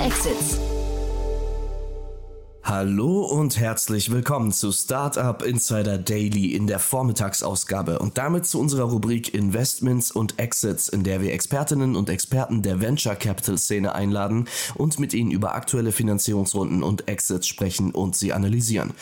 Exits. Hallo und herzlich willkommen zu Startup Insider Daily in der Vormittagsausgabe und damit zu unserer Rubrik Investments und Exits, in der wir Expertinnen und Experten der Venture Capital Szene einladen und mit ihnen über aktuelle Finanzierungsrunden und Exits sprechen und sie analysieren.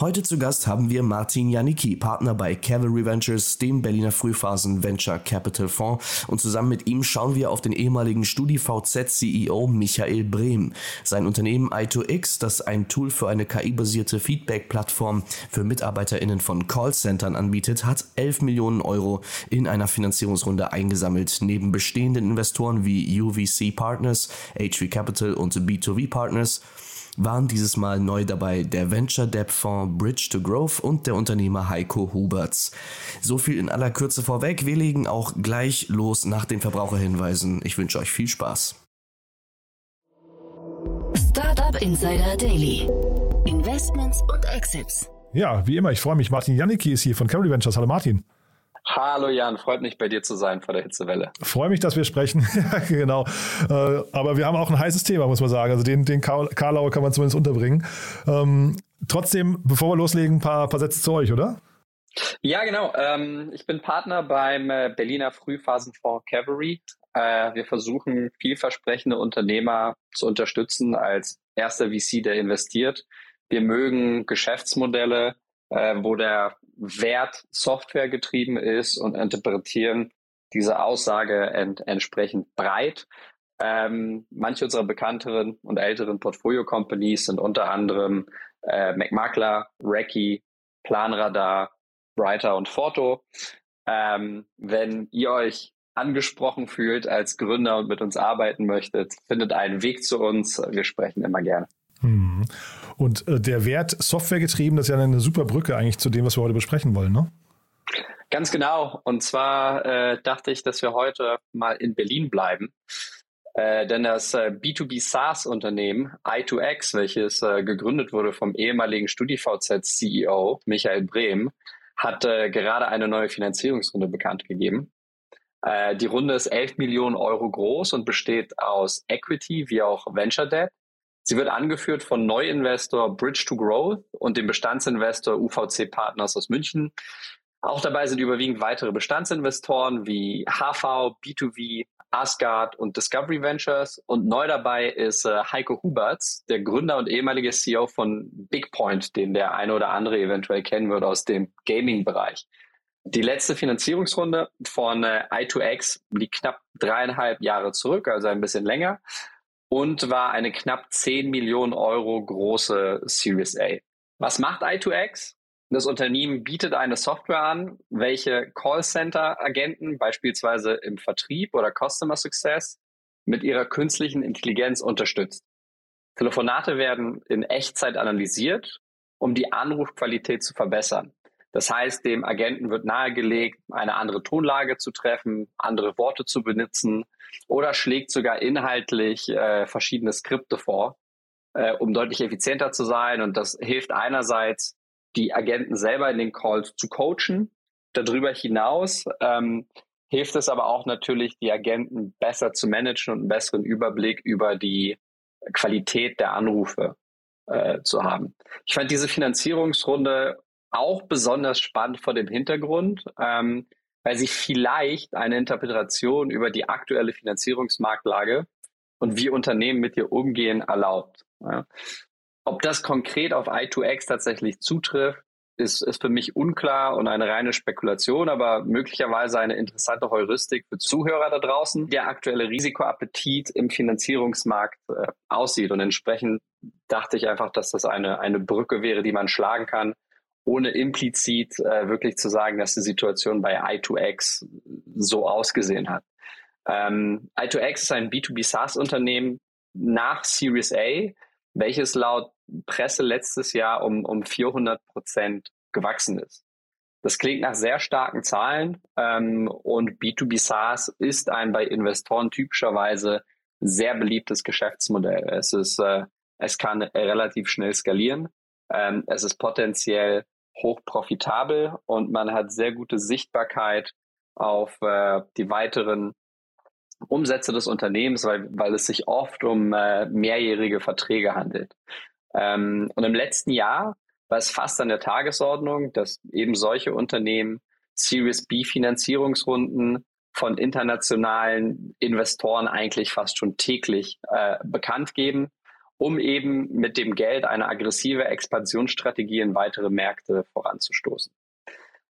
Heute zu Gast haben wir Martin Janicki, Partner bei Cavalry Ventures, dem Berliner Frühphasen Venture Capital Fonds und zusammen mit ihm schauen wir auf den ehemaligen StudiVZ CEO Michael Brehm. Sein Unternehmen i2X, das ein Tool für eine KI-basierte Feedback-Plattform für MitarbeiterInnen von Callcentern anbietet, hat 11 Millionen Euro in einer Finanzierungsrunde eingesammelt. Neben bestehenden Investoren wie UVC Partners, HV Capital und B2V Partners waren dieses Mal neu dabei der Venture Debt Fonds Bridge to Growth und der Unternehmer Heiko Huberts. So viel in aller Kürze vorweg. Wir legen auch gleich los nach den Verbraucherhinweisen. Ich wünsche euch viel Spaß. Insider Daily. Investments und Exits. Ja, wie immer, ich freue mich. Martin Janicki ist hier von Cavalry Ventures. Hallo Martin. Hallo Jan, freut mich bei dir zu sein vor der Hitzewelle. Freue mich, dass wir sprechen. genau. Äh, aber wir haben auch ein heißes Thema, muss man sagen. Also den, den Karlauer kann man zumindest unterbringen. Ähm, trotzdem, bevor wir loslegen, ein paar, paar Sätze zu euch, oder? Ja, genau. Ähm, ich bin Partner beim äh, Berliner Frühphasenfonds Cavalry. Äh, wir versuchen, vielversprechende Unternehmer zu unterstützen als erster VC, der investiert. Wir mögen Geschäftsmodelle, äh, wo der Wert Software getrieben ist und interpretieren diese Aussage ent entsprechend breit. Ähm, manche unserer bekannteren und älteren Portfolio-Companies sind unter anderem äh, McMakler, Recce, Planradar, Brighter und Forto. Ähm, wenn ihr euch angesprochen fühlt als Gründer und mit uns arbeiten möchtet, findet einen Weg zu uns. Wir sprechen immer gerne. Hm. Und äh, der Wert Software getrieben, das ist ja eine super Brücke eigentlich zu dem, was wir heute besprechen wollen, ne? Ganz genau. Und zwar äh, dachte ich, dass wir heute mal in Berlin bleiben. Äh, denn das äh, B2B SaaS-Unternehmen i2X, welches äh, gegründet wurde vom ehemaligen StudiVZ-CEO Michael Brehm, hat äh, gerade eine neue Finanzierungsrunde bekannt gegeben. Äh, die Runde ist 11 Millionen Euro groß und besteht aus Equity wie auch Venture Debt. Sie wird angeführt von Neuinvestor Bridge to Growth und dem Bestandsinvestor UVC Partners aus München. Auch dabei sind überwiegend weitere Bestandsinvestoren wie HV, B2V, Asgard und Discovery Ventures. Und neu dabei ist äh, Heiko Huberts, der Gründer und ehemalige CEO von BigPoint, den der eine oder andere eventuell kennen wird aus dem Gaming-Bereich. Die letzte Finanzierungsrunde von äh, i2X liegt knapp dreieinhalb Jahre zurück, also ein bisschen länger, und war eine knapp 10 Millionen Euro große Series A. Was macht i2X? Das Unternehmen bietet eine Software an, welche Callcenter-Agenten beispielsweise im Vertrieb oder Customer Success mit ihrer künstlichen Intelligenz unterstützt. Telefonate werden in Echtzeit analysiert, um die Anrufqualität zu verbessern. Das heißt, dem Agenten wird nahegelegt, eine andere Tonlage zu treffen, andere Worte zu benutzen oder schlägt sogar inhaltlich äh, verschiedene Skripte vor, äh, um deutlich effizienter zu sein. Und das hilft einerseits, die Agenten selber in den Calls zu coachen. Darüber hinaus ähm, hilft es aber auch natürlich, die Agenten besser zu managen und einen besseren Überblick über die Qualität der Anrufe äh, zu haben. Ich fand diese Finanzierungsrunde auch besonders spannend vor dem Hintergrund, ähm, weil sie vielleicht eine Interpretation über die aktuelle Finanzierungsmarktlage und wie Unternehmen mit ihr umgehen erlaubt. Ja. Ob das konkret auf i2X tatsächlich zutrifft, ist, ist für mich unklar und eine reine Spekulation, aber möglicherweise eine interessante Heuristik für Zuhörer da draußen, der aktuelle Risikoappetit im Finanzierungsmarkt äh, aussieht. Und entsprechend dachte ich einfach, dass das eine, eine Brücke wäre, die man schlagen kann, ohne implizit äh, wirklich zu sagen, dass die Situation bei i2X so ausgesehen hat. Ähm, i2X ist ein B2B SaaS-Unternehmen nach Series A, welches laut Presse letztes Jahr um, um 400 Prozent gewachsen ist. Das klingt nach sehr starken Zahlen ähm, und B2B SaaS ist ein bei Investoren typischerweise sehr beliebtes Geschäftsmodell. Es ist, äh, es kann relativ schnell skalieren. Ähm, es ist potenziell hoch profitabel und man hat sehr gute Sichtbarkeit auf äh, die weiteren Umsätze des Unternehmens, weil, weil es sich oft um äh, mehrjährige Verträge handelt. Ähm, und im letzten Jahr war es fast an der Tagesordnung, dass eben solche Unternehmen Series B Finanzierungsrunden von internationalen Investoren eigentlich fast schon täglich äh, bekannt geben, um eben mit dem Geld eine aggressive Expansionsstrategie in weitere Märkte voranzustoßen.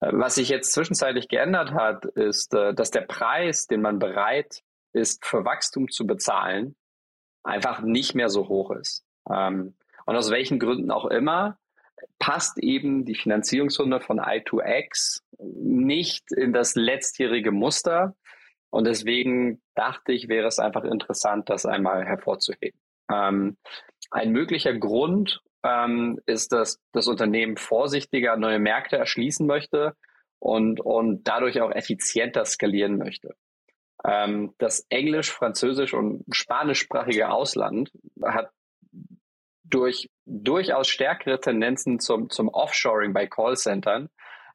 Äh, was sich jetzt zwischenzeitlich geändert hat, ist, äh, dass der Preis, den man bereit ist, für Wachstum zu bezahlen, einfach nicht mehr so hoch ist. Ähm, und aus welchen Gründen auch immer, passt eben die Finanzierungsrunde von I2X nicht in das letztjährige Muster. Und deswegen dachte ich, wäre es einfach interessant, das einmal hervorzuheben. Ähm, ein möglicher Grund ähm, ist, dass das Unternehmen vorsichtiger neue Märkte erschließen möchte und, und dadurch auch effizienter skalieren möchte. Ähm, das englisch, französisch und spanischsprachige Ausland hat durch durchaus stärkere Tendenzen zum, zum Offshoring bei Callcentern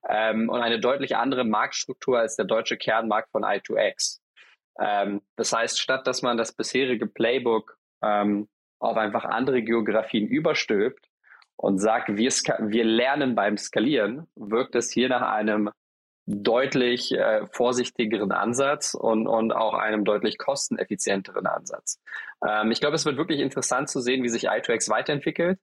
ähm, und eine deutlich andere Marktstruktur als der deutsche Kernmarkt von I2X. Ähm, das heißt, statt dass man das bisherige Playbook ähm, auf einfach andere Geografien überstülpt und sagt, wir, wir lernen beim Skalieren, wirkt es hier nach einem deutlich äh, vorsichtigeren Ansatz und, und auch einem deutlich kosteneffizienteren Ansatz. Ähm, ich glaube, es wird wirklich interessant zu sehen, wie sich i2X weiterentwickelt.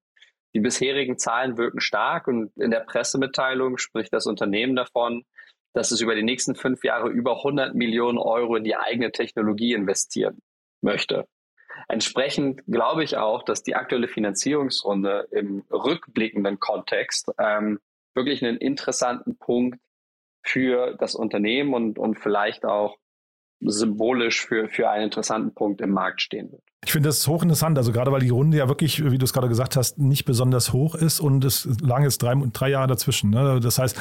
Die bisherigen Zahlen wirken stark und in der Pressemitteilung spricht das Unternehmen davon, dass es über die nächsten fünf Jahre über 100 Millionen Euro in die eigene Technologie investieren möchte. Entsprechend glaube ich auch, dass die aktuelle Finanzierungsrunde im rückblickenden Kontext ähm, wirklich einen interessanten Punkt für das Unternehmen und, und vielleicht auch symbolisch für, für einen interessanten Punkt im Markt stehen wird. Ich finde das hochinteressant, also gerade weil die Runde ja wirklich, wie du es gerade gesagt hast, nicht besonders hoch ist und es lang ist drei, drei Jahre dazwischen. Ne? Das heißt,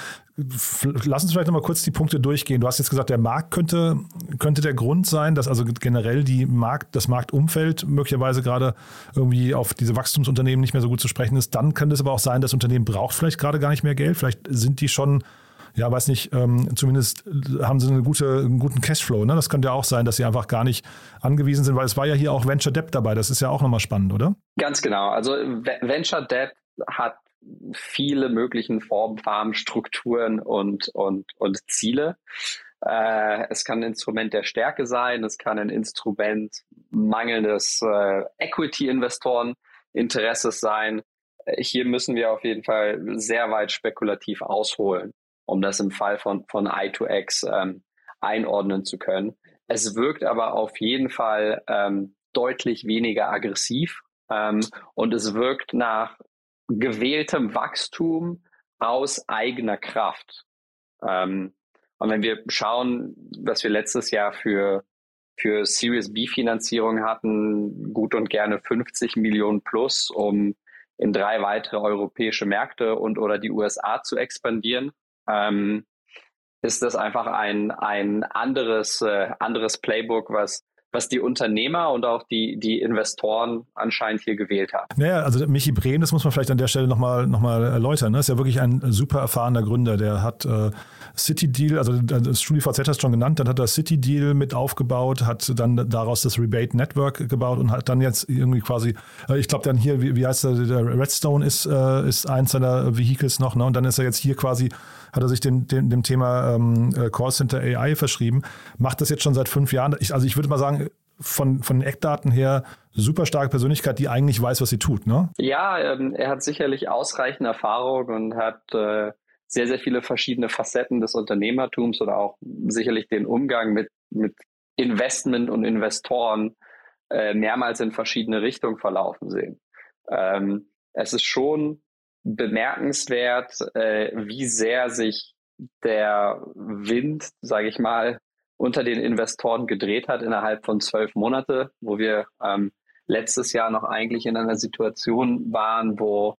lass uns vielleicht nochmal kurz die Punkte durchgehen. Du hast jetzt gesagt, der Markt könnte, könnte der Grund sein, dass also generell die Markt, das Marktumfeld möglicherweise gerade irgendwie auf diese Wachstumsunternehmen nicht mehr so gut zu sprechen ist. Dann könnte es aber auch sein, das Unternehmen braucht vielleicht gerade gar nicht mehr Geld. Vielleicht sind die schon ja, weiß nicht, ähm, zumindest haben sie eine gute, einen guten Cashflow. Ne? Das könnte ja auch sein, dass sie einfach gar nicht angewiesen sind, weil es war ja hier auch Venture Debt dabei. Das ist ja auch nochmal spannend, oder? Ganz genau. Also Venture Debt hat viele möglichen Formen, Farben, Strukturen und, und, und Ziele. Äh, es kann ein Instrument der Stärke sein, es kann ein Instrument mangelndes äh, Equity-Investoren Interesses sein. Hier müssen wir auf jeden Fall sehr weit spekulativ ausholen um das im Fall von, von I2X ähm, einordnen zu können. Es wirkt aber auf jeden Fall ähm, deutlich weniger aggressiv ähm, und es wirkt nach gewähltem Wachstum aus eigener Kraft. Ähm, und wenn wir schauen, was wir letztes Jahr für, für Series B Finanzierung hatten, gut und gerne 50 Millionen plus, um in drei weitere europäische Märkte und oder die USA zu expandieren ähm, ist das einfach ein, ein anderes, äh, anderes Playbook, was was die Unternehmer und auch die, die Investoren anscheinend hier gewählt haben. Naja, also Michi Brehm, das muss man vielleicht an der Stelle nochmal noch mal erläutern, ne? ist ja wirklich ein super erfahrener Gründer, der hat äh, City Deal, also das StudiVZ hat es schon genannt, dann hat er City Deal mit aufgebaut, hat dann daraus das Rebate Network gebaut und hat dann jetzt irgendwie quasi, äh, ich glaube dann hier, wie, wie heißt der, der Redstone ist, äh, ist eins seiner Vehicles noch, ne? und dann ist er jetzt hier quasi hat er sich dem, dem, dem Thema ähm, äh, Callcenter AI verschrieben. Macht das jetzt schon seit fünf Jahren. Ich, also ich würde mal sagen, von, von den Eckdaten her super starke Persönlichkeit, die eigentlich weiß, was sie tut, ne? Ja, ähm, er hat sicherlich ausreichend Erfahrung und hat äh, sehr, sehr viele verschiedene Facetten des Unternehmertums oder auch sicherlich den Umgang mit, mit Investment und Investoren äh, mehrmals in verschiedene Richtungen verlaufen sehen. Ähm, es ist schon bemerkenswert, äh, wie sehr sich der Wind, sage ich mal, unter den Investoren gedreht hat innerhalb von zwölf Monate, wo wir ähm, letztes Jahr noch eigentlich in einer Situation waren, wo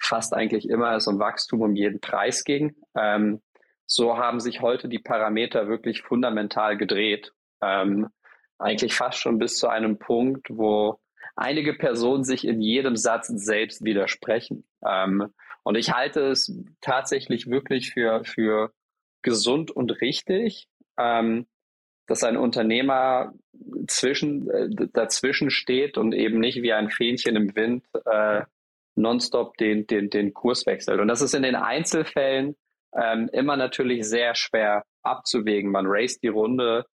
fast eigentlich immer es um Wachstum um jeden Preis ging. Ähm, so haben sich heute die Parameter wirklich fundamental gedreht. Ähm, eigentlich fast schon bis zu einem Punkt, wo einige Personen sich in jedem Satz selbst widersprechen. Ähm, und ich halte es tatsächlich wirklich für, für gesund und richtig, ähm, dass ein Unternehmer zwischen, äh, dazwischen steht und eben nicht wie ein Fähnchen im Wind äh, nonstop den, den, den Kurs wechselt. Und das ist in den Einzelfällen ähm, immer natürlich sehr schwer abzuwägen. Man raced die Runde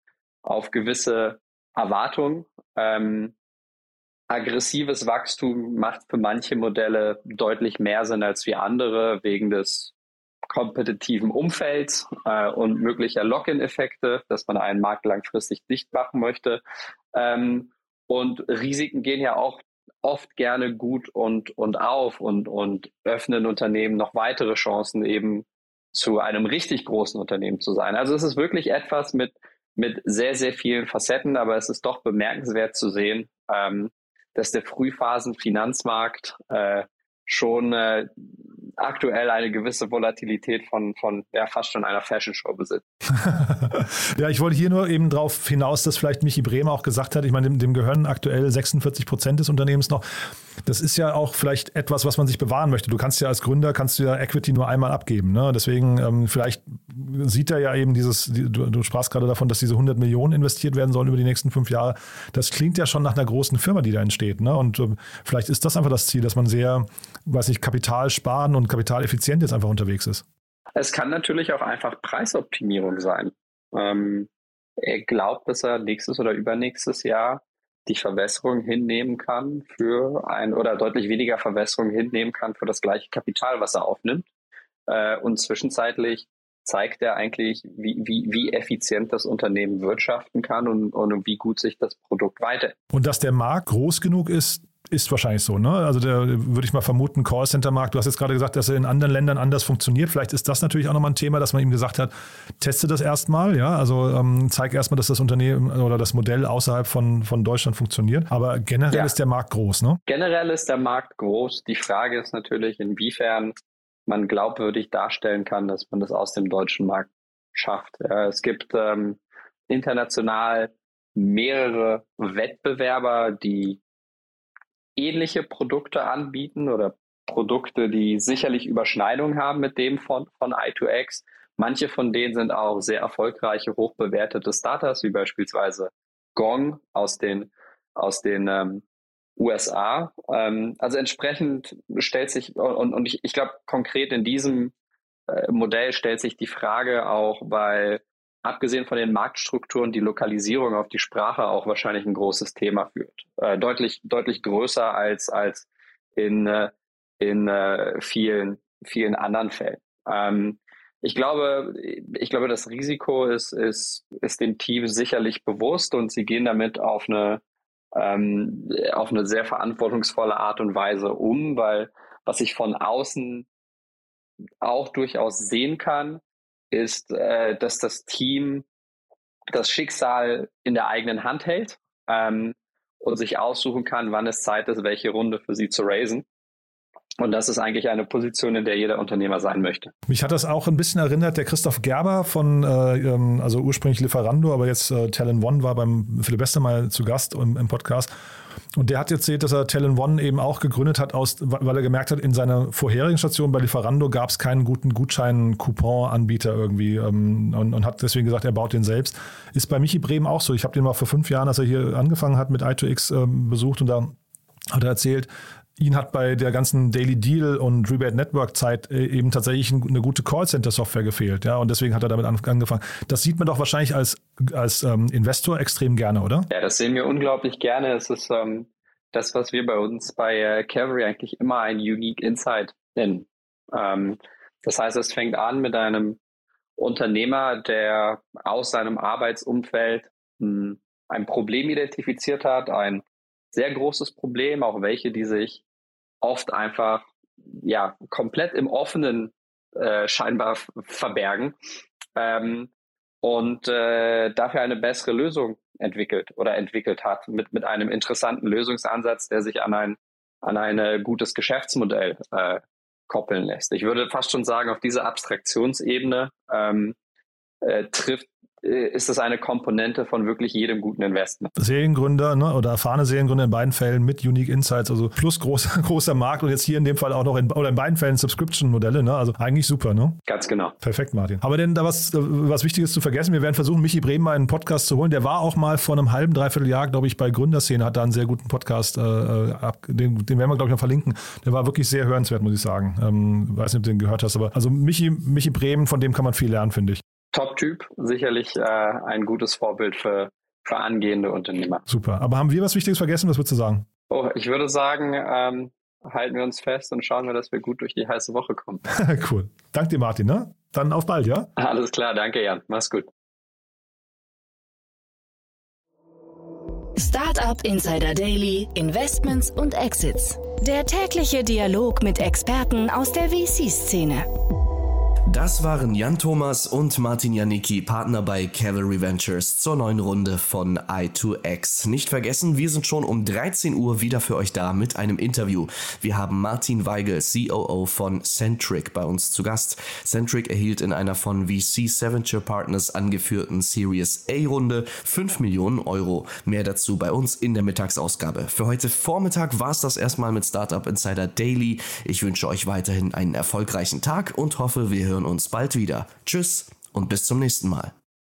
auf gewisse Erwartungen. Ähm, aggressives Wachstum macht für manche Modelle deutlich mehr Sinn als wie andere wegen des kompetitiven Umfelds äh, und möglicher Lock-in-Effekte, dass man einen Markt langfristig dicht machen möchte. Ähm, und Risiken gehen ja auch oft gerne gut und, und auf und, und öffnen Unternehmen noch weitere Chancen, eben zu einem richtig großen Unternehmen zu sein. Also es ist wirklich etwas mit, mit sehr, sehr vielen Facetten, aber es ist doch bemerkenswert zu sehen, ähm, dass der Frühphasen-Finanzmarkt äh, schon äh, aktuell eine gewisse Volatilität von, von ja, fast schon einer Fashion Show besitzt. ja, ich wollte hier nur eben darauf hinaus, dass vielleicht Michi Bremer auch gesagt hat, ich meine, dem, dem gehören aktuell 46 Prozent des Unternehmens noch. Das ist ja auch vielleicht etwas, was man sich bewahren möchte. Du kannst ja als Gründer, kannst du ja Equity nur einmal abgeben. Ne? Deswegen, ähm, vielleicht sieht er ja eben dieses, die, du, du sprachst gerade davon, dass diese 100 Millionen investiert werden sollen über die nächsten fünf Jahre. Das klingt ja schon nach einer großen Firma, die da entsteht. Ne? Und ähm, vielleicht ist das einfach das Ziel, dass man sehr, weiß ich, Kapital sparen und kapitaleffizient jetzt einfach unterwegs ist. Es kann natürlich auch einfach Preisoptimierung sein. Ähm, er glaubt, dass er nächstes oder übernächstes Jahr die Verwässerung hinnehmen kann für ein oder deutlich weniger Verwässerung hinnehmen kann für das gleiche Kapital, was er aufnimmt. Äh, und zwischenzeitlich zeigt er eigentlich, wie, wie, wie effizient das Unternehmen wirtschaften kann und, und wie gut sich das Produkt weiter. Und dass der Markt groß genug ist, ist wahrscheinlich so, ne? Also der würde ich mal vermuten, Callcenter-Markt, du hast jetzt gerade gesagt, dass er in anderen Ländern anders funktioniert. Vielleicht ist das natürlich auch nochmal ein Thema, dass man ihm gesagt hat, teste das erstmal, ja. Also ähm, zeig erstmal, dass das Unternehmen oder das Modell außerhalb von, von Deutschland funktioniert. Aber generell ja. ist der Markt groß, ne? Generell ist der Markt groß. Die Frage ist natürlich, inwiefern man glaubwürdig darstellen kann, dass man das aus dem deutschen Markt schafft. Es gibt ähm, international mehrere Wettbewerber, die ähnliche Produkte anbieten oder Produkte, die sicherlich Überschneidungen haben mit dem von, von i2X. Manche von denen sind auch sehr erfolgreiche, hochbewertete Startups, wie beispielsweise Gong aus den, aus den ähm, USA. Ähm, also entsprechend stellt sich, und, und ich, ich glaube konkret in diesem äh, Modell stellt sich die Frage auch, weil abgesehen von den Marktstrukturen die Lokalisierung auf die Sprache auch wahrscheinlich ein großes Thema führt. Äh, deutlich, deutlich größer als, als in, äh, in äh, vielen, vielen anderen Fällen. Ähm, ich glaube, ich glaube, das Risiko ist, ist, ist dem Team sicherlich bewusst und sie gehen damit auf eine, ähm, auf eine sehr verantwortungsvolle Art und Weise um, weil was ich von außen auch durchaus sehen kann, ist, äh, dass das Team das Schicksal in der eigenen Hand hält ähm, und sich aussuchen kann, wann es Zeit ist, welche Runde für sie zu raisen. Und das ist eigentlich eine Position, in der jeder Unternehmer sein möchte. Mich hat das auch ein bisschen erinnert, der Christoph Gerber von, äh, ähm, also ursprünglich Lieferando, aber jetzt äh, Talent One war beim Philipp Westermal zu Gast im, im Podcast. Und der hat erzählt, dass er Talent One eben auch gegründet hat, aus, weil er gemerkt hat, in seiner vorherigen Station bei Lieferando gab es keinen guten Gutschein-Coupon-Anbieter irgendwie ähm, und, und, hat deswegen gesagt, er baut den selbst. Ist bei Michi Bremen auch so. Ich habe den mal vor fünf Jahren, als er hier angefangen hat mit i2X ähm, besucht und da hat er erzählt, ihn hat bei der ganzen Daily Deal und Rebate Network Zeit äh, eben tatsächlich eine gute Callcenter-Software gefehlt, ja, und deswegen hat er damit angefangen. Das sieht man doch wahrscheinlich als, als ähm, Investor extrem gerne, oder? Ja, das sehen wir unglaublich gerne. Es ist ähm, das, was wir bei uns bei äh, Cavalry eigentlich immer ein Unique Insight nennen. Ähm, das heißt, es fängt an mit einem Unternehmer, der aus seinem Arbeitsumfeld mh, hm, ein Problem identifiziert hat, ein sehr großes Problem, auch welche, die sich oft einfach ja komplett im Offenen äh, scheinbar verbergen ähm, und äh, dafür eine bessere Lösung entwickelt oder entwickelt hat mit mit einem interessanten Lösungsansatz, der sich an ein an ein gutes Geschäftsmodell äh, koppeln lässt. Ich würde fast schon sagen, auf dieser Abstraktionsebene ähm, äh, trifft ist das eine Komponente von wirklich jedem guten Investment. Seriengründer ne, oder erfahrene Seriengründer in beiden Fällen mit Unique Insights, also plus großer, großer Markt und jetzt hier in dem Fall auch noch in, oder in beiden Fällen Subscription-Modelle, ne? also eigentlich super. Ne? Ganz genau. Perfekt, Martin. Aber denn da was, was Wichtiges zu vergessen, wir werden versuchen, Michi Bremen mal in einen Podcast zu holen. Der war auch mal vor einem halben, dreiviertel Jahr, glaube ich, bei Gründerszene, hat da einen sehr guten Podcast, äh, äh ab, den, den werden wir, glaube ich, noch verlinken. Der war wirklich sehr hörenswert, muss ich sagen. Ähm, weiß nicht, ob du den gehört hast, aber also Michi, Michi Bremen, von dem kann man viel lernen, finde ich. Top-Typ, sicherlich äh, ein gutes Vorbild für, für angehende Unternehmer. Super. Aber haben wir was Wichtiges vergessen? Was würdest du sagen? Oh, ich würde sagen, ähm, halten wir uns fest und schauen wir, dass wir gut durch die heiße Woche kommen. cool. Danke dir, Martin. Ne? Dann auf bald, ja? Alles klar, danke, Jan. Mach's gut. Startup Insider Daily, Investments und Exits. Der tägliche Dialog mit Experten aus der VC-Szene. Das waren Jan Thomas und Martin Janicki, Partner bei Cavalry Ventures zur neuen Runde von i2X. Nicht vergessen, wir sind schon um 13 Uhr wieder für euch da mit einem Interview. Wir haben Martin Weigel, COO von Centric, bei uns zu Gast. Centric erhielt in einer von VC Seventure Partners angeführten Series A-Runde 5 Millionen Euro. Mehr dazu bei uns in der Mittagsausgabe. Für heute Vormittag war es das erstmal mit Startup Insider Daily. Ich wünsche euch weiterhin einen erfolgreichen Tag und hoffe, wir hören uns bald wieder. Tschüss und bis zum nächsten Mal.